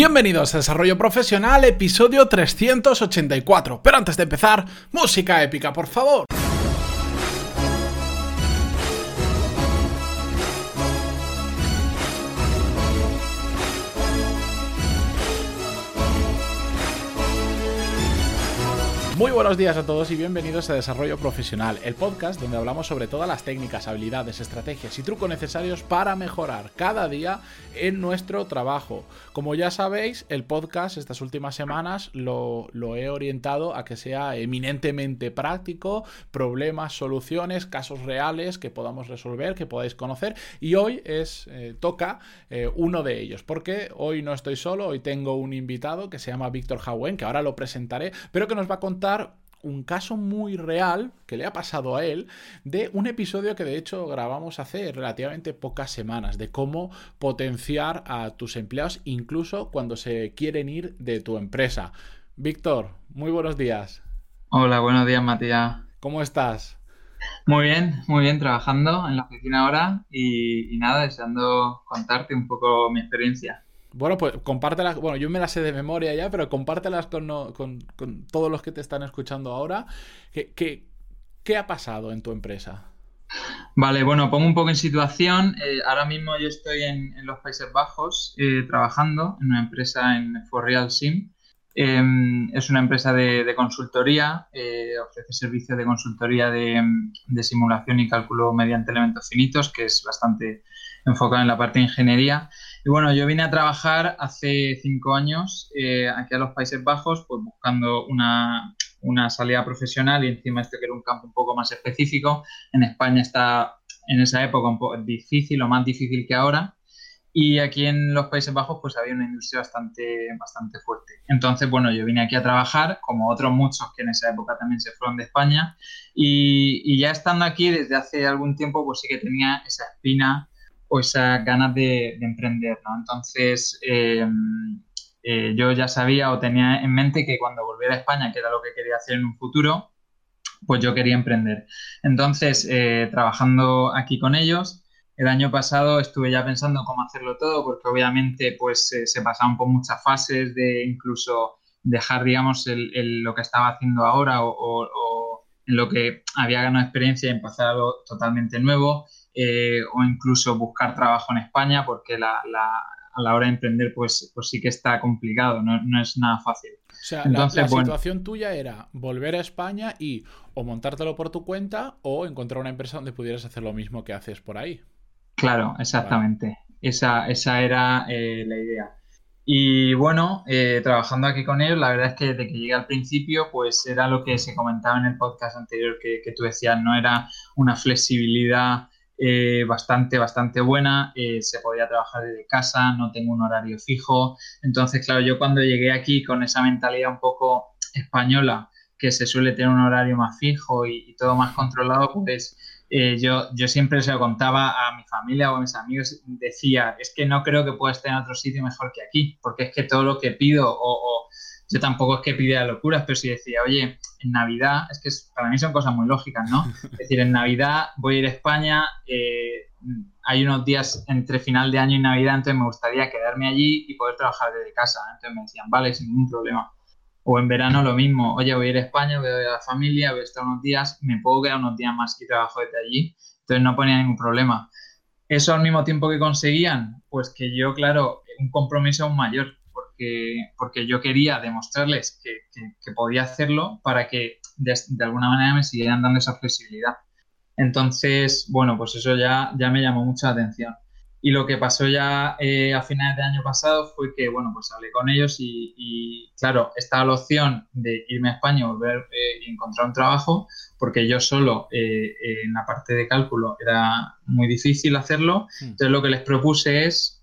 Bienvenidos a Desarrollo Profesional, episodio 384. Pero antes de empezar, música épica, por favor. Muy buenos días a todos y bienvenidos a Desarrollo Profesional, el podcast donde hablamos sobre todas las técnicas, habilidades, estrategias y trucos necesarios para mejorar cada día en nuestro trabajo. Como ya sabéis, el podcast estas últimas semanas lo, he orientado a que sea eminentemente práctico, problemas, soluciones, casos reales que podamos resolver, que podáis conocer y hoy es eh, toca eh, uno de ellos, porque hoy no estoy solo, hoy tengo un invitado que se llama Víctor Jauen, que ahora lo presentaré, pero que nos va a contar un caso muy real que le ha pasado a él de un episodio que de hecho grabamos hace relativamente pocas semanas de cómo potenciar a tus empleados incluso cuando se quieren ir de tu empresa. Víctor, muy buenos días. Hola, buenos días Matías. ¿Cómo estás? Muy bien, muy bien, trabajando en la oficina ahora y, y nada, deseando contarte un poco mi experiencia. Bueno, pues compártelas. Bueno, yo me las sé de memoria ya, pero compártelas con, todos los que te están escuchando ahora. ¿Qué, qué, ha pasado en tu empresa? Vale, bueno, pongo un poco en situación. Eh, ahora mismo yo estoy en, los Países Bajos eh, trabajando en una empresa en For Real Sim. Em, es una empresa de, consultoría, eh, ofrece servicios de consultoría de, simulación y cálculo mediante elementos finitos, que es bastante enfocado en la parte de ingeniería. Y bueno, yo vine a trabajar hace cinco años eh, aquí a los Países Bajos, pues buscando una, salida profesional y encima este que era un campo un poco más específico. En España está en esa época un poco difícil o más difícil que ahora. Y aquí en los Países Bajos pues había una industria bastante, bastante fuerte. Entonces, bueno, yo vine aquí a trabajar, como otros muchos que en esa época también se fueron de España. Y, y ya estando aquí desde hace algún tiempo, pues sí que tenía esa espina o esas ganas de, emprender, ¿no? Entonces, eh, eh, yo ya sabía o tenía en mente que cuando volviera a España, que era lo que quería hacer en un futuro, pues yo quería emprender. Entonces, eh, trabajando aquí con ellos, el año pasado estuve ya pensando cómo hacerlo todo, porque obviamente pues se pasaban por muchas fases de incluso dejar, digamos, lo que estaba haciendo ahora o, en lo que había ganado experiencia y empezar algo totalmente nuevo. Eh, o incluso buscar trabajo en España, porque la, a la hora de emprender, pues, pues sí que está complicado, no, es nada fácil. O sea, la, situación tuya era volver a España y o montártelo por tu cuenta o encontrar una empresa donde pudieras hacer lo mismo que haces por ahí. Claro, exactamente. Esa, esa era eh, la idea. Y bueno, eh, trabajando aquí con ellos, la verdad es que desde que llegué al principio, pues era lo que se comentaba en el podcast anterior que, que tú decías, no era una flexibilidad eh, bastante, bastante buena. Eh, se podía trabajar desde casa, no tengo un horario fijo. Entonces, claro, yo cuando llegué aquí con esa mentalidad un poco española, que se suele tener un horario más fijo y, todo más controlado, pues eh, yo, yo siempre se lo contaba a mi familia o a mis amigos, decía, es que no creo que pueda estar en otro sitio mejor que aquí, porque es que todo lo que pido o yo tampoco es que pida locuras, pero si decía, oye, en Navidad, es que para mí son cosas muy lógicas, ¿no? Es decir, en Navidad voy a ir a España, eh, hay unos días entre final de año y Navidad, entonces me gustaría quedarme allí y poder trabajar desde casa. Entonces me decían, vale, sin ningún problema. O en verano lo mismo, oye, voy a ir a España, voy a ver a la familia, voy a estar unos días, me puedo quedar unos días más y trabajo desde allí. Entonces no ponía ningún problema. Eso al mismo tiempo que conseguían, pues que yo, claro, un compromiso aún mayor porque, yo quería demostrarles que, podía hacerlo para que de, alguna manera me siguieran dando esa flexibilidad. Entonces, bueno, pues eso ya, ya me llamó mucha atención. Y lo que pasó ya eh, a finales de año pasado fue que, bueno, pues hablé con ellos y, claro, estaba la opción de irme a España, volver eh, y encontrar un trabajo, porque yo solo eh, en la parte de cálculo era muy difícil hacerlo. Hmm. Entonces lo que les propuse es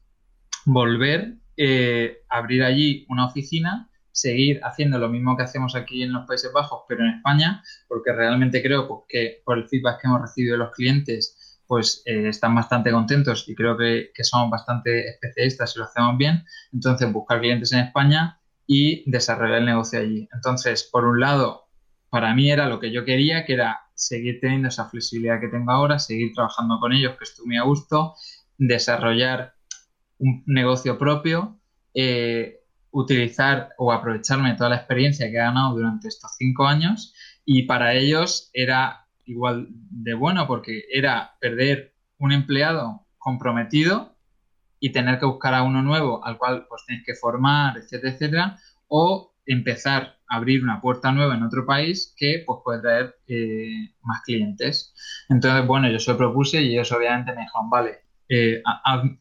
volver eh, abrir allí una oficina, seguir haciendo lo mismo que hacemos aquí en los Países Bajos, pero en España, porque realmente creo pues, que por el feedback que hemos recibido de los clientes, pues eh, están bastante contentos y creo que, que somos bastante especialistas y lo hacemos bien. Entonces, buscar clientes en España y desarrollar el negocio allí. Entonces, por un lado, para mí era lo que yo quería, que era seguir teniendo esa flexibilidad que tengo ahora, seguir trabajando con ellos, que estoy muy a gusto, desarrollar un negocio propio, eh, utilizar o aprovecharme toda la experiencia que he ganado durante estos cinco años y para ellos era igual de bueno porque era perder un empleado comprometido y tener que buscar a uno nuevo al cual pues tienes que formar, etcétera, etcétera, o empezar a abrir una puerta nueva en otro país que pues puede traer eh, más clientes. Entonces, bueno, yo se lo propuse y ellos obviamente me dijeron, vale, eh,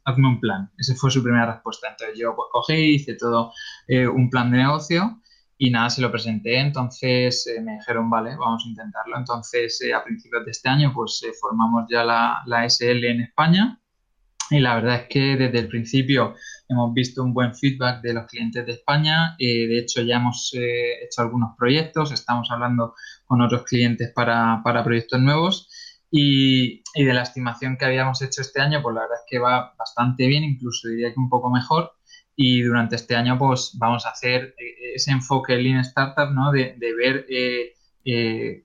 hazme un plan. Esa fue su primera respuesta. Entonces yo pues cogí, hice todo eh, un plan de negocio y nada, se lo presenté. Entonces me dijeron, vale, vamos a intentarlo. Entonces a principios de este año pues formamos ya la, la SL en España y la verdad es que desde el principio hemos visto un buen feedback de los clientes de España. Eh, de hecho, ya hemos eh, hecho algunos proyectos, estamos hablando con otros clientes para, proyectos nuevos. Y, de la estimación que habíamos hecho este año, pues la verdad es que va bastante bien, incluso diría que un poco mejor. Y durante este año, pues vamos a hacer eh, ese enfoque Lean Startup, ¿no? De, ver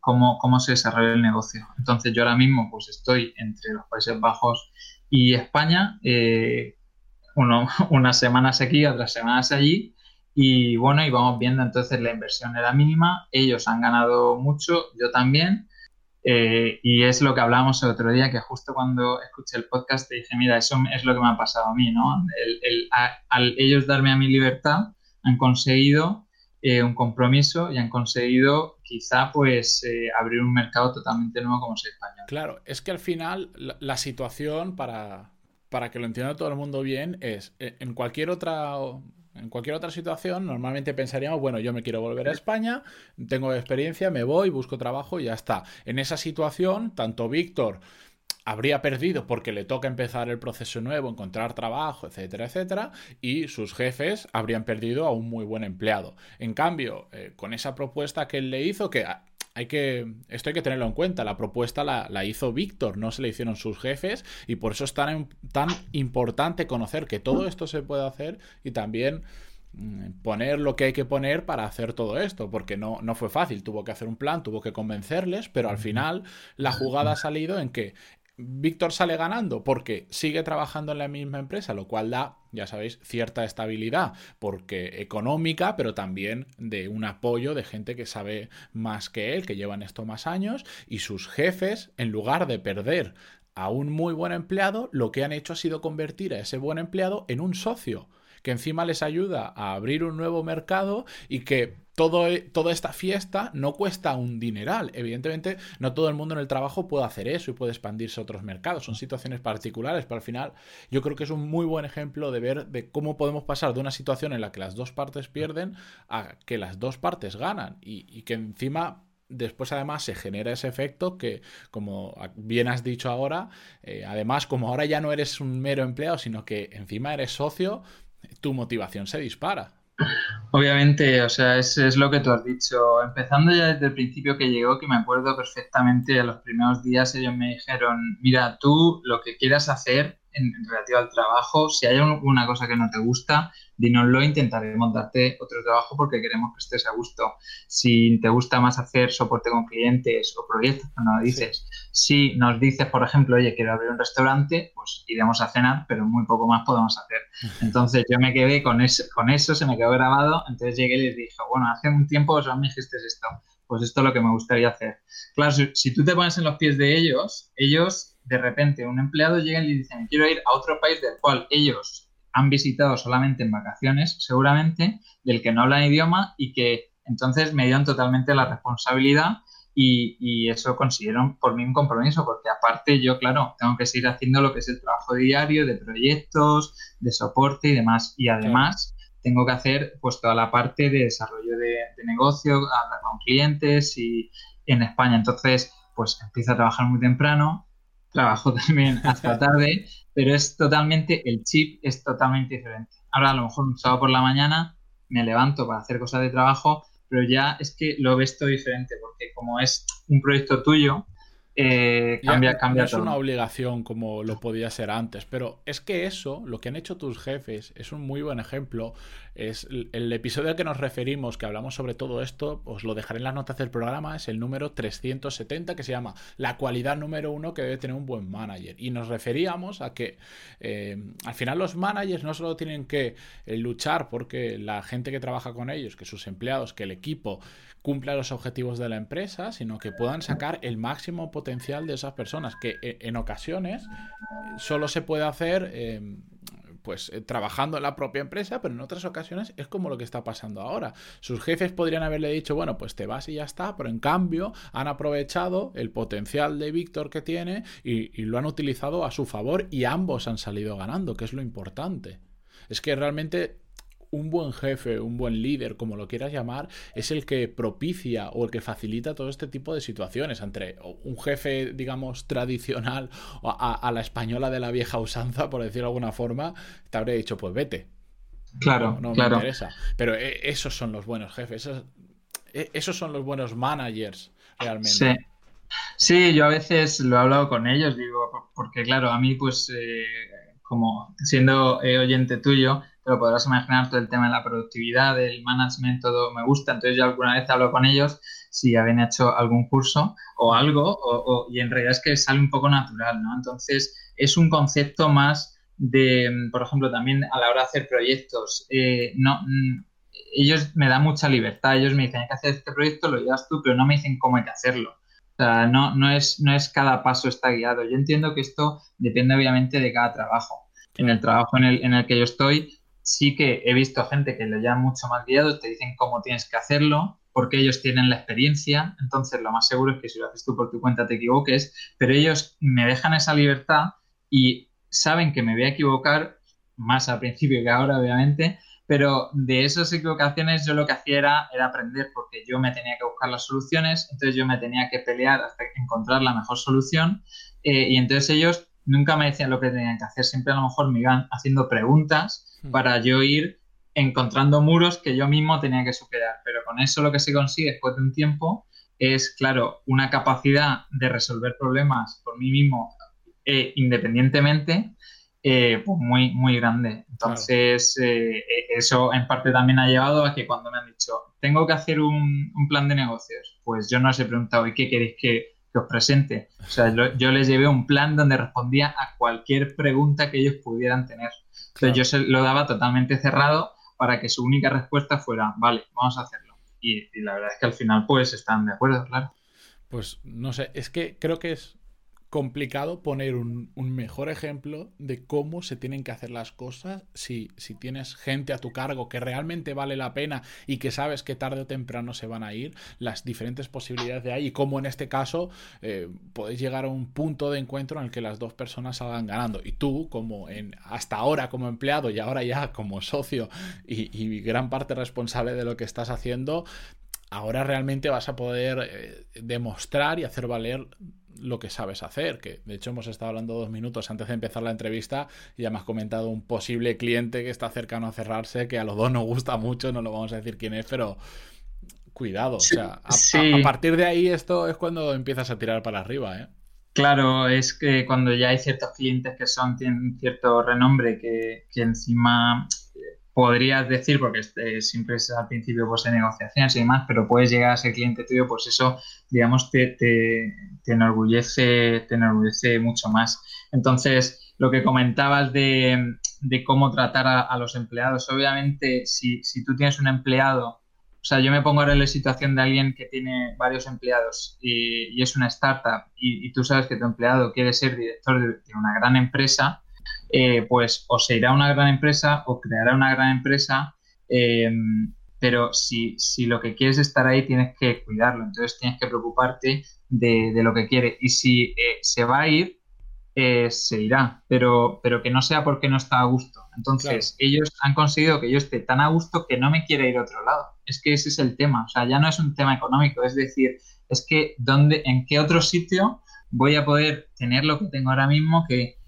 cómo, cómo se desarrolla el negocio. Entonces, yo ahora mismo, pues estoy entre los Países Bajos y España, eh, uno, unas semanas aquí, otras semanas allí, y bueno, y vamos viendo, entonces la inversión era mínima, ellos han ganado mucho, yo también, eh, y es lo que hablábamos el otro día, que justo cuando escuché el podcast te dije, mira, eso es lo que me ha pasado a mí, ¿no? al ellos darme a mi libertad, han conseguido eh, un compromiso y han conseguido quizá pues eh, abrir un mercado totalmente nuevo como es español. Claro, es que al final la, situación para, para que lo entienda todo el mundo bien es eh, en cualquier otra en cualquier otra situación, normalmente pensaríamos, bueno, yo me quiero volver a España, tengo experiencia, me voy, busco trabajo y ya está. En esa situación, tanto Víctor habría perdido porque le toca empezar el proceso nuevo, encontrar trabajo, etcétera, etcétera, y sus jefes habrían perdido a un muy buen empleado. En cambio, eh, con esa propuesta que él le hizo, que hay que, esto hay que tenerlo en cuenta, la propuesta la, hizo Víctor, no se le hicieron sus jefes, y por eso es tan, tan importante conocer que todo esto se puede hacer y también mm, poner lo que hay que poner para hacer todo esto, porque no, no fue fácil, tuvo que hacer un plan, tuvo que convencerles, pero al final la jugada ha salido en que Víctor sale ganando porque sigue trabajando en la misma empresa, lo cual da, ya sabéis, cierta estabilidad, porque económica, pero también de un apoyo de gente que sabe más que él, que llevan esto más años, y sus jefes, en lugar de perder a un muy buen empleado, lo que han hecho ha sido convertir a ese buen empleado en un socio que encima les ayuda a abrir un nuevo mercado y que todo, e, toda esta fiesta no cuesta un dineral. Evidentemente, no todo el mundo en el trabajo puede hacer eso y puede expandirse a otros mercados. Son situaciones particulares, pero al final yo creo que es un muy buen ejemplo de ver de cómo podemos pasar de una situación en la que las dos partes pierden a que las dos partes ganan y, que encima después además se genera ese efecto que, como bien has dicho ahora, eh, además como ahora ya no eres un mero empleado, sino que encima eres socio, tu motivación se dispara. Obviamente, o sea, es, es, lo que tú has dicho. Empezando ya desde el principio que llegó, que me acuerdo perfectamente, a los primeros días ellos me dijeron, mira, tú lo que quieras hacer en, relativo al trabajo, si hay una cosa que no te gusta, dínoslo, intentaremos darte otro trabajo porque queremos que estés a gusto. Si te gusta más hacer soporte con clientes o proyectos, no lo dices. Si nos dices, por ejemplo, oye, quiero abrir un restaurante, pues iremos a cenar, pero muy poco más podemos hacer. Entonces yo me quedé con eso, con eso se me quedó grabado, entonces llegué y les dije, bueno, hace un tiempo os me dijiste esto, pues esto es lo que me gustaría hacer. Claro, si tú te pones en los pies de ellos, ellos de repente un empleado llega y le dicen, quiero ir a otro país del cual ellos han visitado solamente en vacaciones, seguramente, del que no hablan idioma y que entonces me dieron totalmente la responsabilidad y, eso consiguieron por mí un compromiso, porque aparte yo, claro, tengo que seguir haciendo lo que es el trabajo diario de proyectos, de soporte y demás. Y además tengo que hacer pues toda la parte de desarrollo de, de negocio, hablar con clientes y en España. Entonces, pues empiezo a trabajar muy temprano, trabajo también hasta tarde, pero es totalmente, el chip es totalmente diferente. Ahora a lo mejor un sábado por la mañana me levanto para hacer cosas de trabajo, pero ya es que lo ves todo diferente, porque como es un proyecto tuyo, eh, cambia, cambia no es una obligación como lo podía ser antes, pero es que eso, lo que han hecho tus jefes, es un muy buen ejemplo Es el, episodio al que nos referimos, que hablamos sobre todo esto, os lo dejaré en las notas del programa, es el número 370, que se llama La cualidad número uno que debe tener un buen manager. Y nos referíamos a que eh, al final los managers no solo tienen que eh, luchar porque la gente que trabaja con ellos, que sus empleados, que el equipo cumpla los objetivos de la empresa, sino que puedan sacar el máximo potencial de esas personas, que eh, en ocasiones solo se puede hacer pues eh, trabajando en la propia empresa, pero en otras ocasiones es como lo que está pasando ahora. Sus jefes podrían haberle dicho, bueno, pues te vas y ya está, pero en cambio han aprovechado el potencial de Víctor que tiene y lo han utilizado a su favor y ambos han salido ganando, que es lo importante. Es que realmente un buen jefe, un buen líder, como lo quieras llamar, es el que propicia o el que facilita todo este tipo de situaciones. Entre un jefe, digamos, tradicional a, la española de la vieja usanza, por decirlo de alguna forma, te habría dicho, pues vete. Claro, no, claro. me interesa. Pero eh, esos son los buenos jefes, eh, esos, son los buenos managers, realmente. Sí. Sí, yo a veces lo he hablado con ellos, digo, porque claro, a mí pues eh, como siendo oyente tuyo, pero podrás imaginar todo el tema de la productividad, del management, todo me gusta. Entonces yo alguna vez hablo con ellos si habían hecho algún curso o algo, y en realidad es que sale un poco natural, ¿no? Entonces es un concepto más de, por ejemplo, también a la hora de hacer proyectos, eh, no, mm, ellos me dan mucha libertad, ellos me dicen hay que hacer este proyecto, lo llevas tú, pero no me dicen cómo hay que hacerlo. O sea, no, no, es, no es cada paso está guiado. Yo entiendo que esto depende obviamente de cada trabajo. En el trabajo en el, en el que yo estoy, sí que he visto gente que lo lleva mucho más guiado, te dicen cómo tienes que hacerlo, porque ellos tienen la experiencia, entonces lo más seguro es que si lo haces tú por tu cuenta te equivoques, pero ellos me dejan esa libertad y saben que me voy a equivocar, más al principio que ahora obviamente, pero de esas equivocaciones yo lo que hacía era, aprender porque yo me tenía que buscar las soluciones, entonces yo me tenía que pelear hasta encontrar la mejor solución eh, y entonces ellos nunca me decían lo que tenían que hacer, siempre a lo mejor me iban haciendo preguntas Hmm. para yo ir encontrando muros que yo mismo tenía que superar. Pero con eso lo que se consigue después de un tiempo es, claro, una capacidad de resolver problemas por mí mismo e independientemente, eh, pues muy, muy grande. Entonces, eh, e, eso en parte también ha llevado a que cuando me han dicho, tengo que hacer un, plan de negocios, pues yo no les he preguntado, ¿y qué queréis que, os presente? O sea, yo les llevé un plan donde respondía a cualquier pregunta que ellos pudieran tener. Entonces yo se lo daba totalmente cerrado para que su única respuesta fuera, vale, vamos a hacerlo. Y, y la verdad es que al final pues están de acuerdo, claro. Pues no sé, es que creo que es complicado poner un, mejor ejemplo de cómo se tienen que hacer las cosas si, si, tienes gente a tu cargo que realmente vale la pena y que sabes que tarde o temprano se van a ir, las diferentes posibilidades de ahí y cómo en este caso eh, podéis llegar a un punto de encuentro en el que las dos personas salgan ganando. Y tú, como en hasta ahora como empleado y ahora ya como socio y, y gran parte responsable de lo que estás haciendo, ahora realmente vas a poder eh, demostrar y hacer valer lo que sabes hacer, que de hecho hemos estado hablando dos minutos antes de empezar la entrevista y ya me has comentado un posible cliente que está cercano a cerrarse, que a los dos nos gusta mucho, no lo vamos a decir quién es, pero cuidado, o sea, a, partir de ahí esto es cuando empiezas a tirar para arriba, ¿eh? Claro, es que cuando ya hay ciertos clientes que son, tienen cierto renombre, que, que encima podrías decir, porque este, siempre es al principio pues, de negociaciones y demás, pero puedes llegar a ser cliente tuyo, pues eso, digamos, te, te, enorgullece, te enorgullece mucho más. Entonces, lo que comentabas de, cómo tratar a, los empleados, obviamente, si, tú tienes un empleado, o sea, yo me pongo ahora en la situación de alguien que tiene varios empleados y, es una startup y, tú sabes que tu empleado quiere ser director de una gran empresa, eh, pues o se irá a una gran empresa o creará una gran empresa, eh, pero si, si, lo que quieres estar ahí tienes que cuidarlo, entonces tienes que preocuparte de, lo que quiere. Y si eh, se va a ir, se irá, pero, pero que no sea porque no está a gusto. Entonces, ellos han conseguido que yo esté tan a gusto que no me quiera ir a otro lado. Es que ese es el tema. O sea, ya no es un tema económico, es decir, es que ¿dónde, en qué otro sitio voy a poder tener lo que tengo ahora mismo que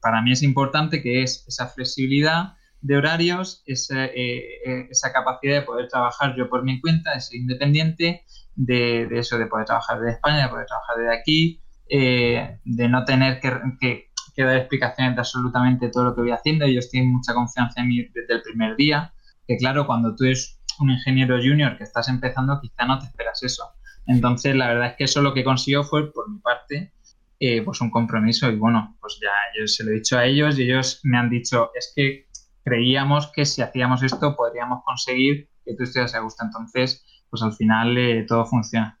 para mí es importante, que es esa flexibilidad de horarios, esa, eh, eh, esa, capacidad de poder trabajar yo por mi cuenta, de ser independiente, de, eso, de poder trabajar desde España, de poder trabajar desde aquí, eh, de no tener que, dar explicaciones de absolutamente todo lo que voy haciendo. Ellos tienen mucha confianza en mí desde el primer día. que claro, cuando tú eres un ingeniero junior que estás empezando, quizá no te esperas eso. Entonces, la verdad es que eso lo que consiguió fue, por mi parte, eh, pues un compromiso y bueno, pues ya yo se lo he dicho a ellos y ellos me han dicho, es que creíamos que si hacíamos esto podríamos conseguir que tú estuvieras a gusto. Entonces, pues al final eh, todo funciona.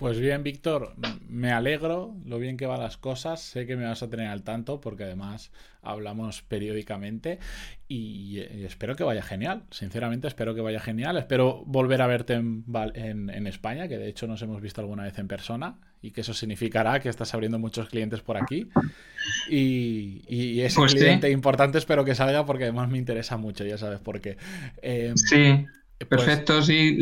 Pues bien, Víctor, me alegro lo bien que van las cosas. Sé que me vas a tener al tanto porque además hablamos periódicamente y, espero que vaya genial. Sinceramente, espero que vaya genial. Espero volver a verte en, España, que de hecho nos hemos visto alguna vez en persona y que eso significará que estás abriendo muchos clientes por aquí. Y, y ese pues cliente importante espero que salga porque además me interesa mucho, ya sabes por qué. Em, sí, pues perfecto. sí,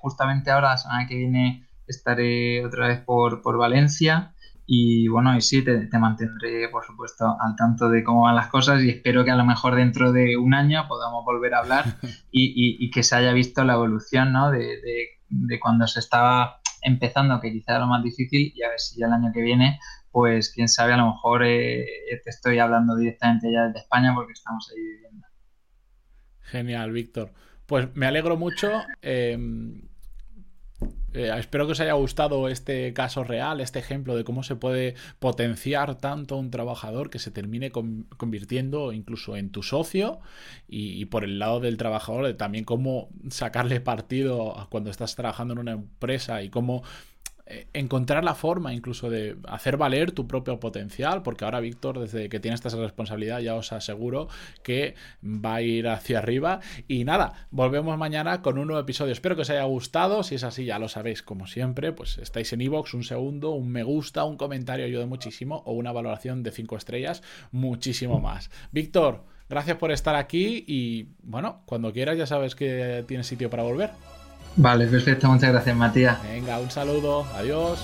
justamente ahora, la semana que viene estaré otra vez por, por Valencia y bueno, y sí, te, mantendré, por supuesto, al tanto de cómo van las cosas y espero que a lo mejor dentro de un año podamos volver a hablar y, y, que se haya visto la evolución ¿no? de, de, cuando se estaba empezando, que quizá era lo más difícil, y a ver si ya el año que viene, pues quién sabe, a lo mejor eh, te estoy hablando directamente ya desde España porque estamos ahí viviendo. Genial, Víctor. Pues me alegro mucho. Eh, eh, espero que os haya gustado este caso real, este ejemplo de cómo se puede potenciar tanto a un trabajador que se termine convirtiendo incluso en tu socio y, por el lado del trabajador también cómo sacarle partido cuando estás trabajando en una empresa y cómo encontrar la forma incluso de hacer valer tu propio potencial, porque ahora Víctor, desde que tiene esta responsabilidad, ya os aseguro que va a ir hacia arriba. Y nada, volvemos mañana con un nuevo episodio. Espero que os haya gustado. Si es así, ya lo sabéis, como siempre, pues estáis en iVoox, un segundo, un me gusta, un comentario ayuda muchísimo, o una valoración de 5 estrellas, muchísimo más. Víctor, gracias por estar aquí y bueno, cuando quieras ya sabes que tienes sitio para volver. Vale, perfecto. Muchas gracias, Matías. Venga, un saludo. Adiós.